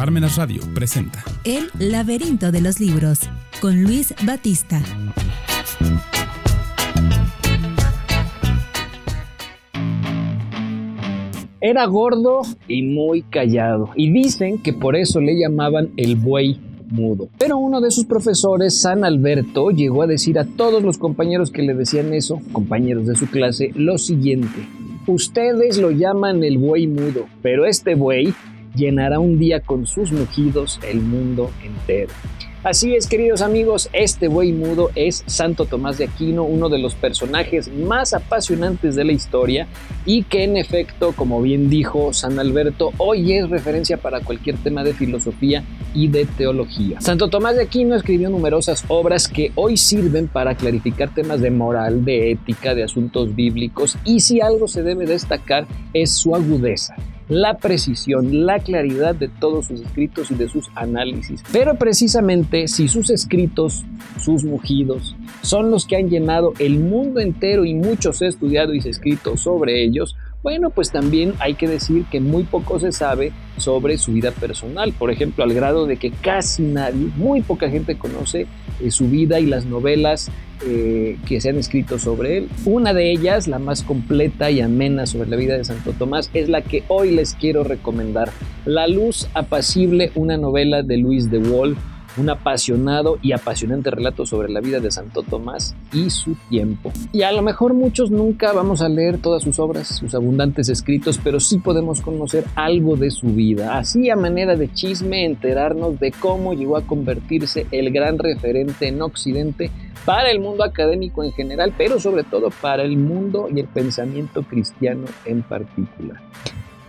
Parmenas Radio presenta El laberinto de los libros con Luis Batista. Era gordo y muy callado, y dicen que por eso le llamaban el buey mudo. Pero uno de sus profesores, San Alberto, llegó a decir a todos los compañeros que le decían eso, compañeros de su clase, lo siguiente. Ustedes lo llaman el buey mudo, pero este buey llenará un día con sus mugidos el mundo entero. Así es, queridos amigos, este buey mudo es Santo Tomás de Aquino, uno de los personajes más apasionantes de la historia y que en efecto, como bien dijo San Alberto, hoy es referencia para cualquier tema de filosofía y de teología. Santo Tomás de Aquino escribió numerosas obras que hoy sirven para clarificar temas de moral, de ética, de asuntos bíblicos y si algo se debe destacar es su agudeza la precisión, la claridad de todos sus escritos y de sus análisis. Pero precisamente si sus escritos, sus mugidos, son los que han llenado el mundo entero y muchos he estudiado y se escrito sobre ellos, bueno, pues también hay que decir que muy poco se sabe sobre su vida personal, por ejemplo, al grado de que casi nadie, muy poca gente conoce eh, su vida y las novelas eh, que se han escrito sobre él. Una de ellas, la más completa y amena sobre la vida de Santo Tomás, es la que hoy les quiero recomendar, La luz apacible, una novela de Luis de Wall un apasionado y apasionante relato sobre la vida de Santo Tomás y su tiempo. Y a lo mejor muchos nunca vamos a leer todas sus obras, sus abundantes escritos, pero sí podemos conocer algo de su vida, así a manera de chisme enterarnos de cómo llegó a convertirse el gran referente en Occidente para el mundo académico en general, pero sobre todo para el mundo y el pensamiento cristiano en particular.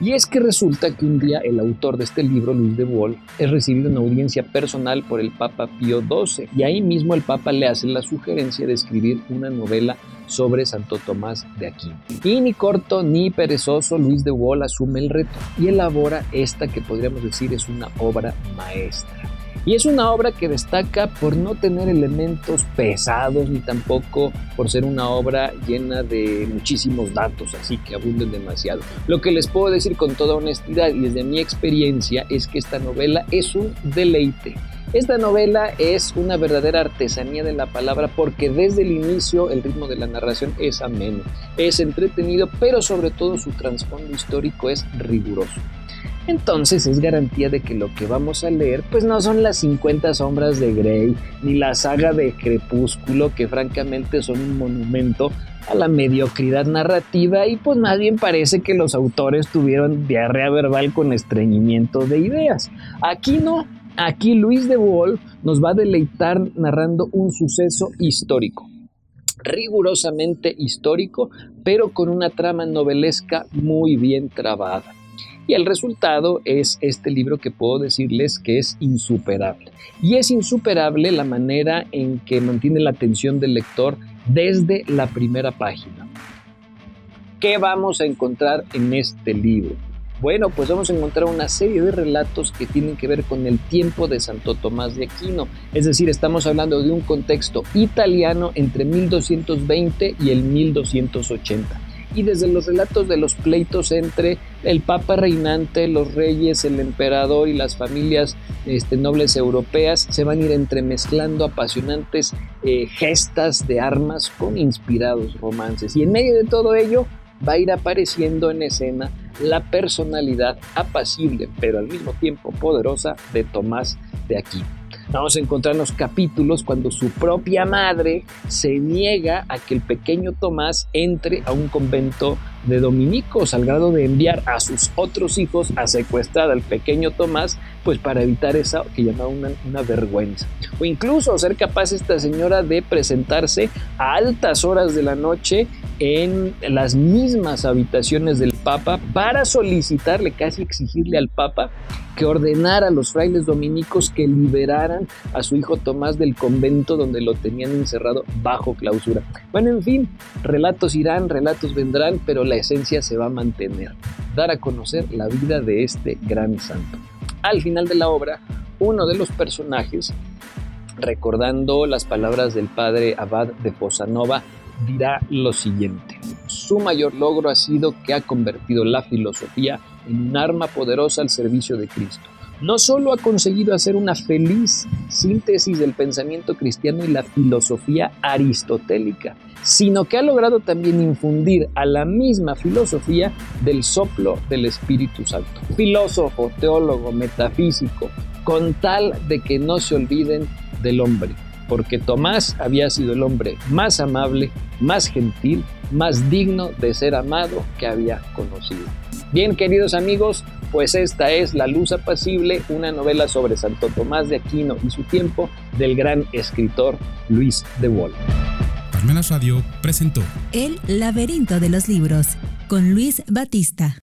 Y es que resulta que un día el autor de este libro, Luis de Wall, es recibido en audiencia personal por el Papa Pío XII y ahí mismo el Papa le hace la sugerencia de escribir una novela sobre Santo Tomás de Aquino. Y ni corto ni perezoso, Luis de Wall asume el reto y elabora esta que podríamos decir es una obra maestra. Y es una obra que destaca por no tener elementos pesados ni tampoco por ser una obra llena de muchísimos datos, así que abunden demasiado. Lo que les puedo decir con toda honestidad y desde mi experiencia es que esta novela es un deleite. Esta novela es una verdadera artesanía de la palabra porque desde el inicio el ritmo de la narración es ameno, es entretenido, pero sobre todo su trasfondo histórico es riguroso entonces es garantía de que lo que vamos a leer pues no son las 50 sombras de Grey ni la saga de Crepúsculo que francamente son un monumento a la mediocridad narrativa y pues más bien parece que los autores tuvieron diarrea verbal con estreñimiento de ideas. Aquí no, aquí Luis de Wall nos va a deleitar narrando un suceso histórico rigurosamente histórico, pero con una trama novelesca muy bien trabada. Y el resultado es este libro que puedo decirles que es insuperable. Y es insuperable la manera en que mantiene la atención del lector desde la primera página. ¿Qué vamos a encontrar en este libro? Bueno, pues vamos a encontrar una serie de relatos que tienen que ver con el tiempo de Santo Tomás de Aquino. Es decir, estamos hablando de un contexto italiano entre 1220 y el 1280 y desde los relatos de los pleitos entre el papa reinante, los reyes, el emperador y las familias este, nobles europeas se van a ir entremezclando apasionantes eh, gestas de armas con inspirados romances. Y en medio de todo ello va a ir apareciendo en escena la personalidad apacible, pero al mismo tiempo poderosa de Tomás de Aquino. Vamos a encontrar en los capítulos cuando su propia madre se niega a que el pequeño Tomás entre a un convento de dominicos al grado de enviar a sus otros hijos a secuestrar al pequeño Tomás, pues para evitar esa que llamaba una, una vergüenza. O incluso ser capaz esta señora de presentarse a altas horas de la noche en las mismas habitaciones del Papa para solicitarle, casi exigirle al Papa que ordenara a los frailes dominicos que liberaran a su hijo Tomás del convento donde lo tenían encerrado bajo clausura. Bueno, en fin, relatos irán, relatos vendrán, pero la esencia se va a mantener, dar a conocer la vida de este gran santo. Al final de la obra, uno de los personajes, recordando las palabras del padre Abad de Fosanova, dirá lo siguiente. Su mayor logro ha sido que ha convertido la filosofía en un arma poderosa al servicio de Cristo. no solo ha conseguido hacer una feliz síntesis del pensamiento cristiano y la filosofía aristotélica, sino que ha logrado también infundir a la misma filosofía del soplo del Espíritu Santo. Filósofo, teólogo, metafísico, con tal de que no se olviden del hombre, porque Tomás había sido el hombre más amable, más gentil, más digno de ser amado que había conocido. Bien, queridos amigos, pues esta es La Luz Apacible, una novela sobre Santo Tomás de Aquino y su tiempo del gran escritor Luis de Wolf. Parmenas Radio presentó El laberinto de los libros con Luis Batista.